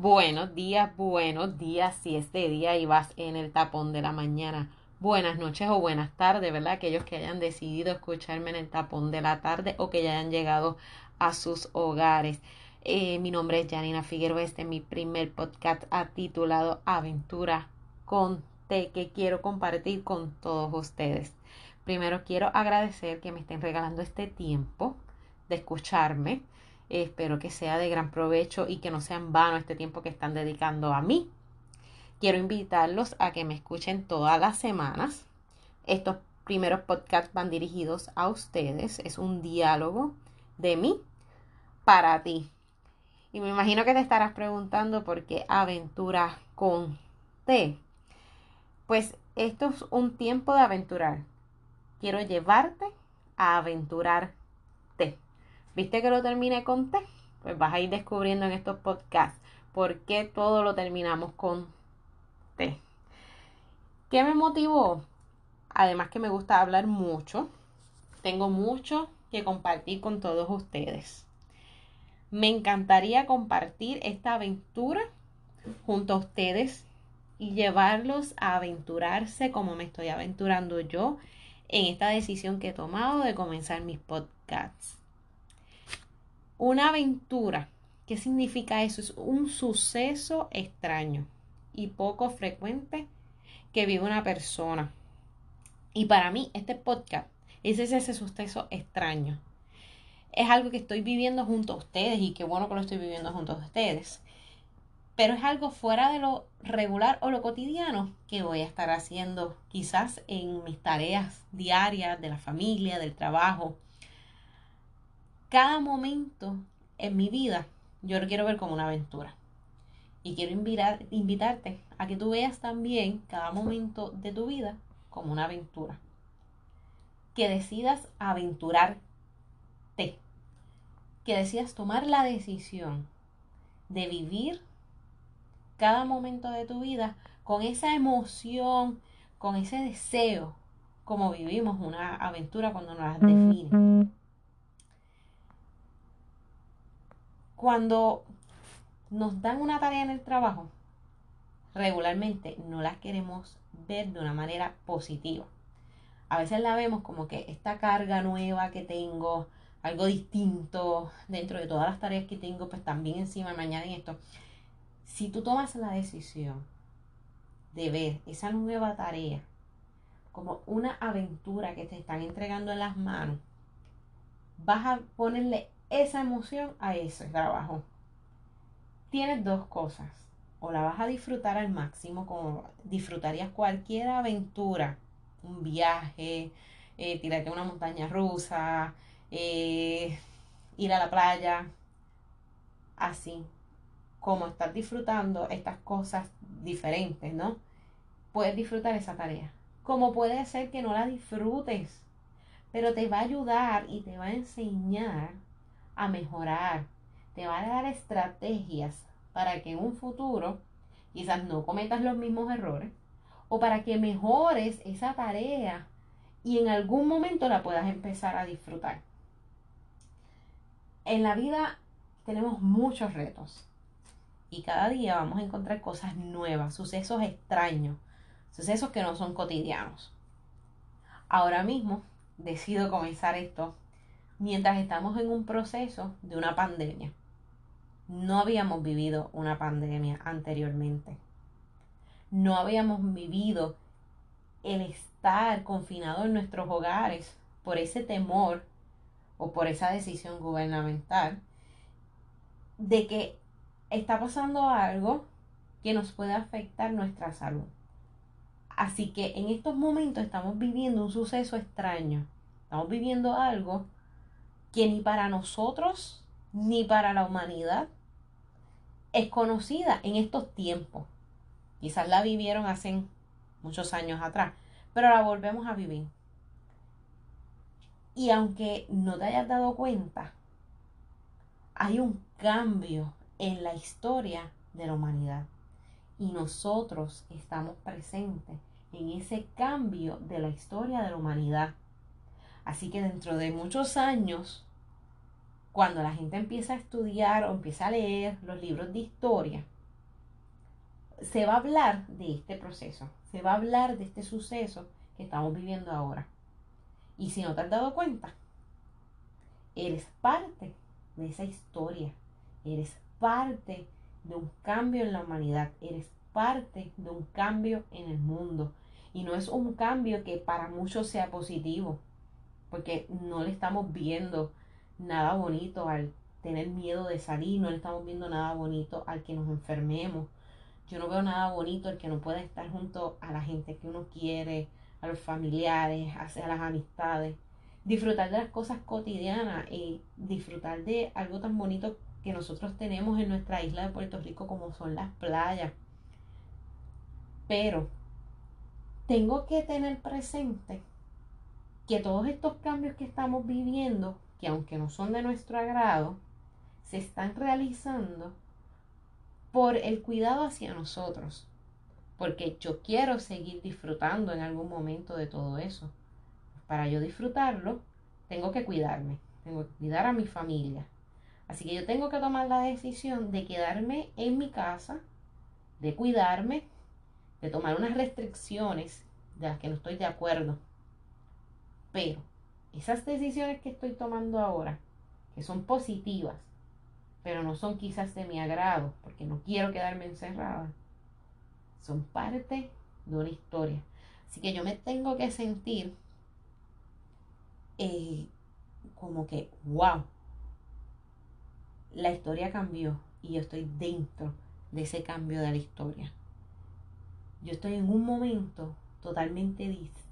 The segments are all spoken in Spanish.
Buenos días, buenos días, si es de día y vas en el tapón de la mañana. Buenas noches o buenas tardes, ¿verdad? Aquellos que hayan decidido escucharme en el tapón de la tarde o que ya hayan llegado a sus hogares. Eh, mi nombre es Janina Figueroa, este es mi primer podcast titulado Aventura con T que quiero compartir con todos ustedes. Primero quiero agradecer que me estén regalando este tiempo de escucharme Espero que sea de gran provecho y que no sea en vano este tiempo que están dedicando a mí. Quiero invitarlos a que me escuchen todas las semanas. Estos primeros podcasts van dirigidos a ustedes. Es un diálogo de mí para ti. Y me imagino que te estarás preguntando por qué aventura con T. Pues esto es un tiempo de aventurar. Quiero llevarte a aventurarte. ¿Viste que lo terminé con T? Pues vas a ir descubriendo en estos podcasts por qué todo lo terminamos con T. ¿Qué me motivó? Además que me gusta hablar mucho. Tengo mucho que compartir con todos ustedes. Me encantaría compartir esta aventura junto a ustedes y llevarlos a aventurarse como me estoy aventurando yo en esta decisión que he tomado de comenzar mis podcasts. Una aventura, ¿qué significa eso? Es un suceso extraño y poco frecuente que vive una persona. Y para mí, este podcast es ese suceso extraño. Es algo que estoy viviendo junto a ustedes y qué bueno que lo estoy viviendo junto a ustedes. Pero es algo fuera de lo regular o lo cotidiano que voy a estar haciendo quizás en mis tareas diarias de la familia, del trabajo, cada momento en mi vida yo lo quiero ver como una aventura. Y quiero invitar, invitarte a que tú veas también cada momento de tu vida como una aventura. Que decidas aventurarte. Que decidas tomar la decisión de vivir cada momento de tu vida con esa emoción, con ese deseo, como vivimos una aventura cuando nos las define. Cuando nos dan una tarea en el trabajo, regularmente no las queremos ver de una manera positiva. A veces la vemos como que esta carga nueva que tengo, algo distinto dentro de todas las tareas que tengo, pues también encima me añaden esto. Si tú tomas la decisión de ver esa nueva tarea como una aventura que te están entregando en las manos, vas a ponerle esa emoción a ese trabajo. Tienes dos cosas. O la vas a disfrutar al máximo, como disfrutarías cualquier aventura, un viaje, eh, tirarte a una montaña rusa, eh, ir a la playa, así como estar disfrutando estas cosas diferentes, ¿no? Puedes disfrutar esa tarea. Como puede ser que no la disfrutes, pero te va a ayudar y te va a enseñar a mejorar, te va a dar estrategias para que en un futuro quizás no cometas los mismos errores o para que mejores esa tarea y en algún momento la puedas empezar a disfrutar. En la vida tenemos muchos retos y cada día vamos a encontrar cosas nuevas, sucesos extraños, sucesos que no son cotidianos. Ahora mismo decido comenzar esto mientras estamos en un proceso de una pandemia. No habíamos vivido una pandemia anteriormente. No habíamos vivido el estar confinado en nuestros hogares por ese temor o por esa decisión gubernamental de que está pasando algo que nos puede afectar nuestra salud. Así que en estos momentos estamos viviendo un suceso extraño. Estamos viviendo algo que ni para nosotros ni para la humanidad es conocida en estos tiempos. Quizás la vivieron hace muchos años atrás, pero la volvemos a vivir. Y aunque no te hayas dado cuenta, hay un cambio en la historia de la humanidad. Y nosotros estamos presentes en ese cambio de la historia de la humanidad. Así que dentro de muchos años, cuando la gente empieza a estudiar o empieza a leer los libros de historia, se va a hablar de este proceso, se va a hablar de este suceso que estamos viviendo ahora. Y si no te has dado cuenta, eres parte de esa historia, eres parte de un cambio en la humanidad, eres parte de un cambio en el mundo. Y no es un cambio que para muchos sea positivo, porque no le estamos viendo nada bonito al tener miedo de salir, no le estamos viendo nada bonito al que nos enfermemos. Yo no veo nada bonito al que no pueda estar junto a la gente que uno quiere, a los familiares, a las amistades. Disfrutar de las cosas cotidianas y disfrutar de algo tan bonito que nosotros tenemos en nuestra isla de Puerto Rico como son las playas. Pero tengo que tener presente que todos estos cambios que estamos viviendo, que aunque no son de nuestro agrado, se están realizando por el cuidado hacia nosotros. Porque yo quiero seguir disfrutando en algún momento de todo eso. Para yo disfrutarlo, tengo que cuidarme, tengo que cuidar a mi familia. Así que yo tengo que tomar la decisión de quedarme en mi casa, de cuidarme, de tomar unas restricciones de las que no estoy de acuerdo. Pero esas decisiones que estoy tomando ahora, que son positivas, pero no son quizás de mi agrado, porque no quiero quedarme encerrada, son parte de una historia. Así que yo me tengo que sentir eh, como que, wow, la historia cambió y yo estoy dentro de ese cambio de la historia. Yo estoy en un momento totalmente distinto,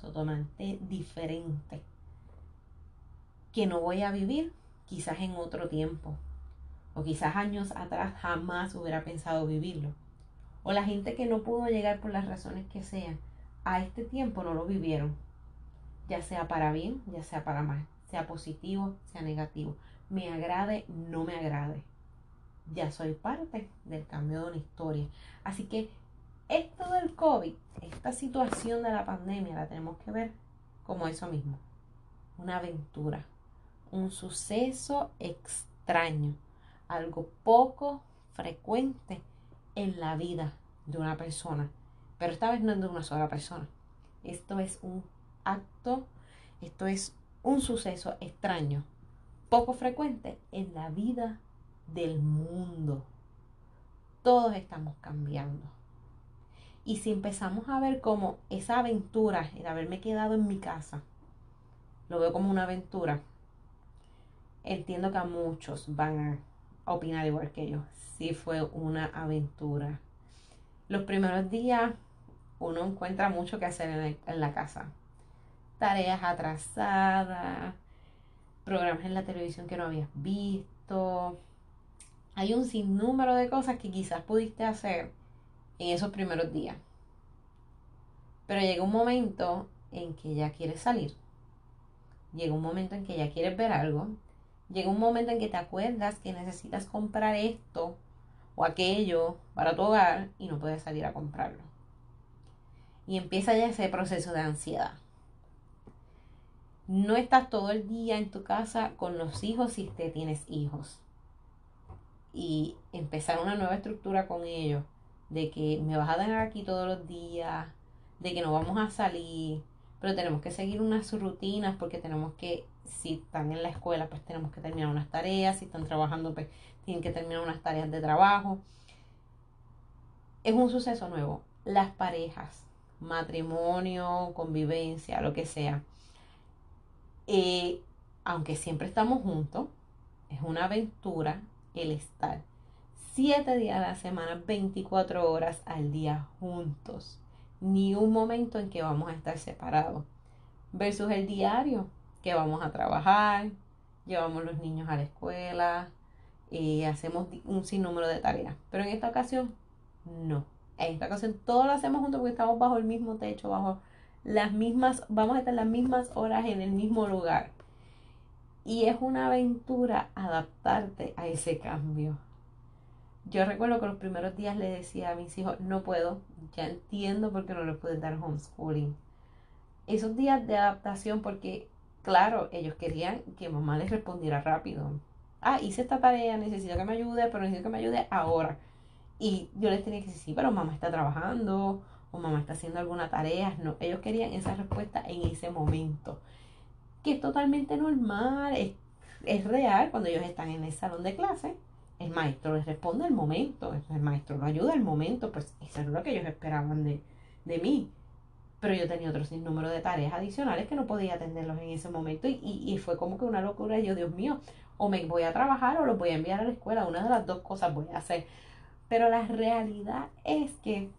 totalmente diferente, que no voy a vivir quizás en otro tiempo, o quizás años atrás jamás hubiera pensado vivirlo. O la gente que no pudo llegar por las razones que sean, a este tiempo no lo vivieron, ya sea para bien, ya sea para mal, sea positivo, sea negativo, me agrade, no me agrade. Ya soy parte del cambio de una historia. Así que esto del COVID, esta situación de la pandemia, la tenemos que ver como eso mismo. Una aventura, un suceso extraño, algo poco frecuente en la vida de una persona. Pero esta vez no es de una sola persona. Esto es un acto, esto es un suceso extraño, poco frecuente en la vida del mundo. Todos estamos cambiando. Y si empezamos a ver como esa aventura, el haberme quedado en mi casa, lo veo como una aventura, entiendo que a muchos van a opinar igual que yo. Sí fue una aventura. Los primeros días uno encuentra mucho que hacer en, la casa. Tareas atrasadas, programas en la televisión que no habías visto. Hay un sinnúmero de cosas que quizás pudiste hacer en esos primeros días. Pero llega un momento en que ya quieres salir. Llega un momento en que ya quieres ver algo. Llega un momento en que te acuerdas que necesitas comprar esto o aquello para tu hogar y no puedes salir a comprarlo. Y empieza ya ese proceso de ansiedad. No estás todo el día en tu casa con los hijos si te tienes hijos. Y empezar una nueva estructura con ellos de que me vas a tener aquí todos los días, de que no vamos a salir, pero tenemos que seguir unas rutinas porque tenemos que, si están en la escuela, pues tenemos que terminar unas tareas, si están trabajando, pues tienen que terminar unas tareas de trabajo. Es un suceso nuevo. Las parejas, matrimonio, convivencia, lo que sea. Eh, aunque siempre estamos juntos, es una aventura el estar 7 días a la semana, 24 horas al día juntos. Ni un momento en que vamos a estar separados. Versus el diario, que vamos a trabajar, llevamos los niños a la escuela, y hacemos un sinnúmero de tareas. Pero en esta ocasión, no. En esta ocasión todo lo hacemos juntos porque estamos bajo el mismo techo, bajo las mismas, vamos a estar las mismas horas en el mismo lugar. Y es una aventura adaptarte a ese cambio. Yo recuerdo que los primeros días le decía a mis hijos, no puedo, ya entiendo por qué no les pueden dar homeschooling. Esos días de adaptación, porque claro, ellos querían que mamá les respondiera rápido. Ah, hice esta tarea, necesito que me ayude, pero necesito que me ayude ahora. Y yo les tenía que decir, sí, pero mamá está trabajando o mamá está haciendo alguna tarea. No, ellos querían esa respuesta en ese momento. Que es totalmente normal, es, es real cuando ellos están en el salón de clase. El maestro les responde al momento, el maestro lo ayuda al momento, pues eso es lo que ellos esperaban de, de mí. Pero yo tenía otro sinnúmero de tareas adicionales que no podía atenderlos en ese momento y, y, fue como que una locura. Y yo, Dios mío, o me voy a trabajar o los voy a enviar a la escuela. Una de las dos cosas voy a hacer. Pero la realidad es que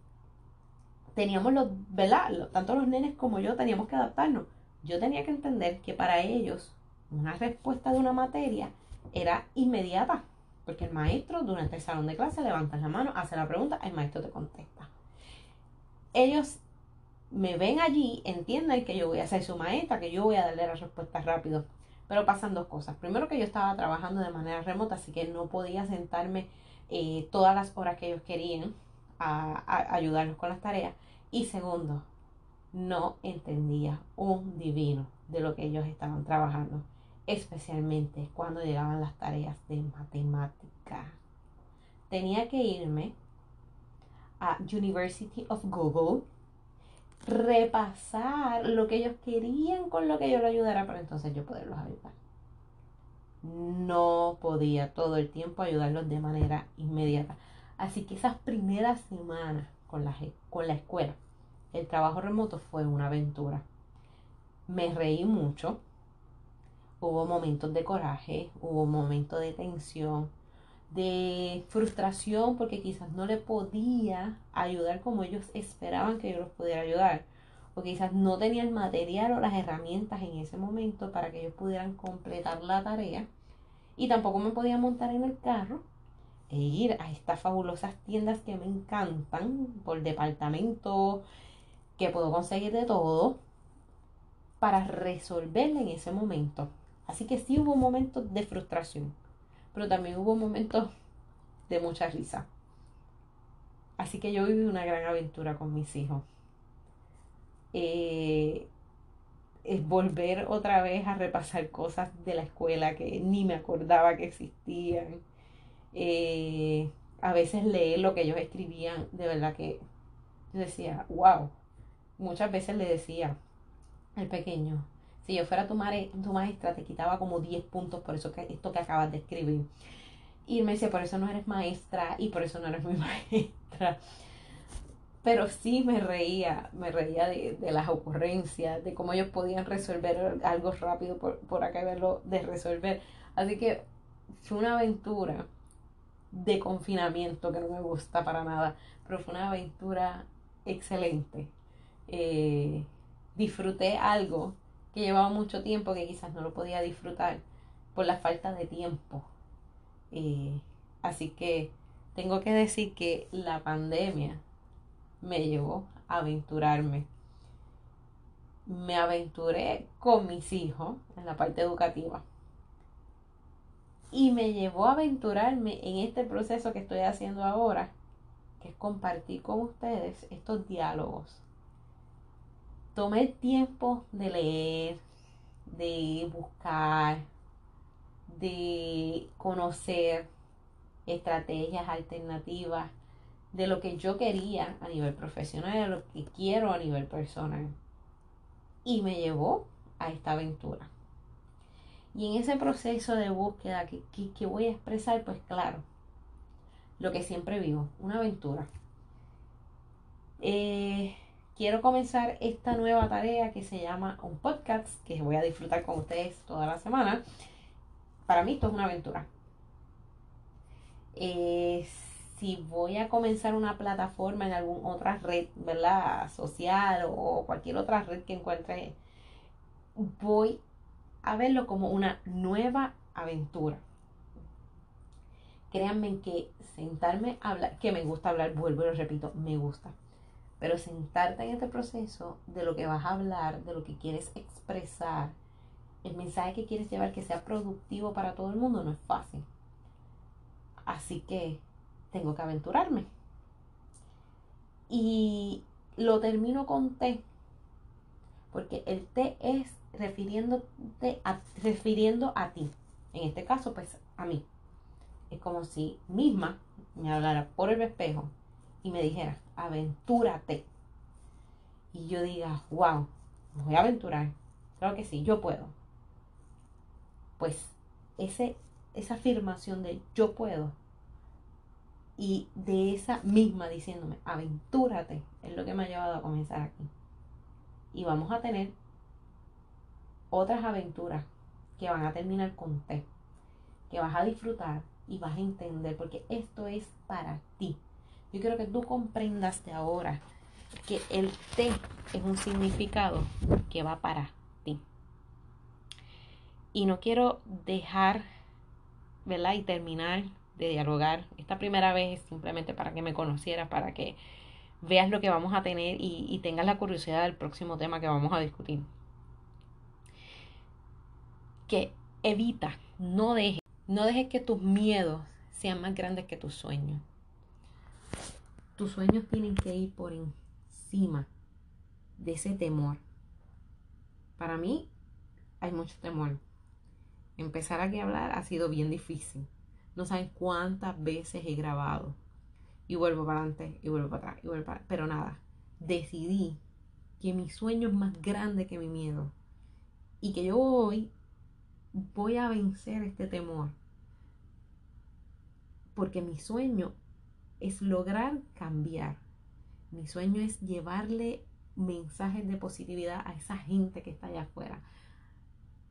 teníamos los, ¿verdad? Tanto los nenes como yo teníamos que adaptarnos. Yo tenía que entender que para ellos una respuesta de una materia era inmediata. Porque el maestro durante el salón de clase levanta la mano, hace la pregunta, el maestro te contesta. Ellos me ven allí, entienden que yo voy a ser su maestra, que yo voy a darle la respuesta rápido. Pero pasan dos cosas. Primero que yo estaba trabajando de manera remota, así que no podía sentarme eh, todas las horas que ellos querían a, ayudarlos con las tareas. Y segundo, no entendía un divino de lo que ellos estaban trabajando, especialmente cuando llegaban las tareas de matemática. Tenía que irme a University of Google, repasar lo que ellos querían con lo que yo lo ayudara para entonces yo poderlos ayudar no podía todo el tiempo ayudarlos de manera inmediata. Así que esas primeras semanas con la, con la escuela, el trabajo remoto fue una aventura. Me reí mucho, hubo momentos de coraje, hubo momentos de tensión, de frustración porque quizás no le podía ayudar como ellos esperaban que yo los pudiera ayudar. O quizás no tenía el material o las herramientas en ese momento para que ellos pudieran completar la tarea. Y tampoco me podía montar en el carro e ir a estas fabulosas tiendas que me encantan por departamento, que puedo conseguir de todo, para resolverla en ese momento. Así que sí hubo momentos de frustración, pero también hubo momentos de mucha risa. Así que yo viví una gran aventura con mis hijos. Eh, es volver otra vez a repasar cosas de la escuela que ni me acordaba que existían. Eh, a veces leer lo que ellos escribían, de verdad que yo decía, wow. Muchas veces le decía al pequeño, si yo fuera tu, maestra, te quitaba como 10 puntos por eso que esto que acabas de escribir. Y me decía, por eso no eres maestra y por eso no eres mi maestra pero sí me reía, me reía de, las ocurrencias, de cómo ellos podían resolver algo rápido por, por acá verlo de resolver. Así que fue una aventura de confinamiento que no me gusta para nada, pero fue una aventura excelente. Eh, disfruté algo que llevaba mucho tiempo que quizás no lo podía disfrutar por la falta de tiempo. Eh, así que tengo que decir que la pandemia me llevó a aventurarme. Me aventuré con mis hijos en la parte educativa. Y me llevó a aventurarme en este proceso que estoy haciendo ahora, que es compartir con ustedes estos diálogos. Tomé el tiempo de leer, de buscar, de conocer estrategias alternativas de lo que yo quería a nivel profesional, de lo que quiero a nivel personal. Y me llevó a esta aventura. Y en ese proceso de búsqueda que, que, voy a expresar, pues claro, lo que siempre vivo, una aventura. Eh, quiero comenzar esta nueva tarea que se llama un podcast, que voy a disfrutar con ustedes toda la semana. Para mí esto es una aventura. Es si voy a comenzar una plataforma en alguna otra red, ¿verdad? Social o cualquier otra red que encuentre, voy a verlo como una nueva aventura. Créanme que sentarme a hablar, que me gusta hablar, vuelvo y lo repito, me gusta. Pero sentarte en este proceso de lo que vas a hablar, de lo que quieres expresar, el mensaje que quieres llevar que sea productivo para todo el mundo no es fácil. Así que tengo que aventurarme. Y lo termino con T, porque el T es refiriéndote refiriendo a ti, en este caso pues a mí. es como si misma me hablara por el espejo y me dijera, aventúrate. Y yo diga, wow, me voy a aventurar. Claro que sí, yo puedo. Pues ese, esa afirmación de yo puedo y de esa misma diciéndome, aventúrate, es lo que me ha llevado a comenzar aquí. Y vamos a tener otras aventuras que van a terminar con té, que vas a disfrutar y vas a entender, porque esto es para ti. Yo quiero que tú comprendas de ahora que el té es un significado que va para ti. Y no quiero dejar, ¿verdad? Y terminar de dialogar. Esta primera vez es simplemente para que me conocieras, para que veas lo que vamos a tener y, y tengas la curiosidad del próximo tema que vamos a discutir. Que evita, no dejes, no dejes que tus miedos sean más grandes que tus sueños. Tus sueños tienen que ir por encima de ese temor. Para mí hay mucho temor. Empezar aquí a hablar ha sido bien difícil. No saben cuántas veces he grabado. Y vuelvo para adelante, y vuelvo para atrás, y vuelvo para Pero nada, decidí que mi sueño es más grande que mi miedo. Y que yo hoy voy a vencer este temor. Porque mi sueño es lograr cambiar. Mi sueño es llevarle mensajes de positividad a esa gente que está allá afuera.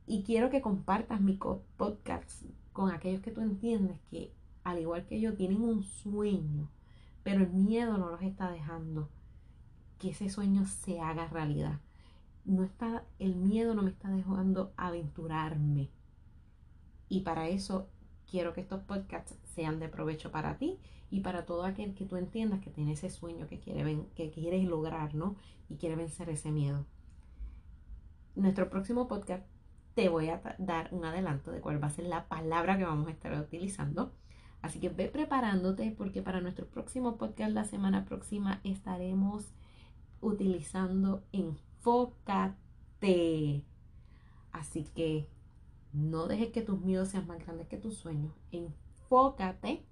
Y quiero que compartas mi podcast con aquellos que tú entiendes que, al igual que yo, tienen un sueño, pero el miedo no los está dejando que ese sueño se haga realidad. No está, el miedo no me está dejando aventurarme. Y para eso quiero que estos podcasts sean de provecho para ti y para todo aquel que tú entiendas que tiene ese sueño que quiere que quieres lograr, ¿no? Y quiere vencer ese miedo. Nuestro próximo podcast te voy a dar un adelanto de cuál va a ser la palabra que vamos a estar utilizando. Así que ve preparándote porque para nuestro próximo podcast la semana próxima estaremos utilizando enfócate. Así que no dejes que tus miedos sean más grandes que tus sueños. Enfócate.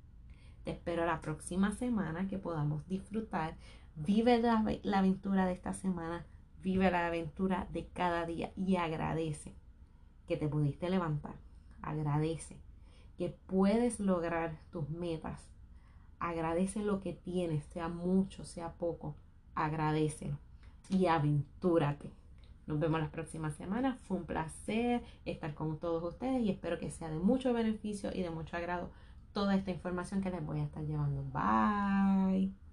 Te espero la próxima semana que podamos disfrutar. Vive la, aventura de esta semana. Vive la aventura de cada día y agradece que te pudiste levantar. Agradece que puedes lograr tus metas. Agradece lo que tienes, sea mucho, sea poco. Agradecelo y aventúrate. Nos vemos las próximas semanas. Fue un placer estar con todos ustedes y espero que sea de mucho beneficio y de mucho agrado toda esta información que les voy a estar llevando. Bye.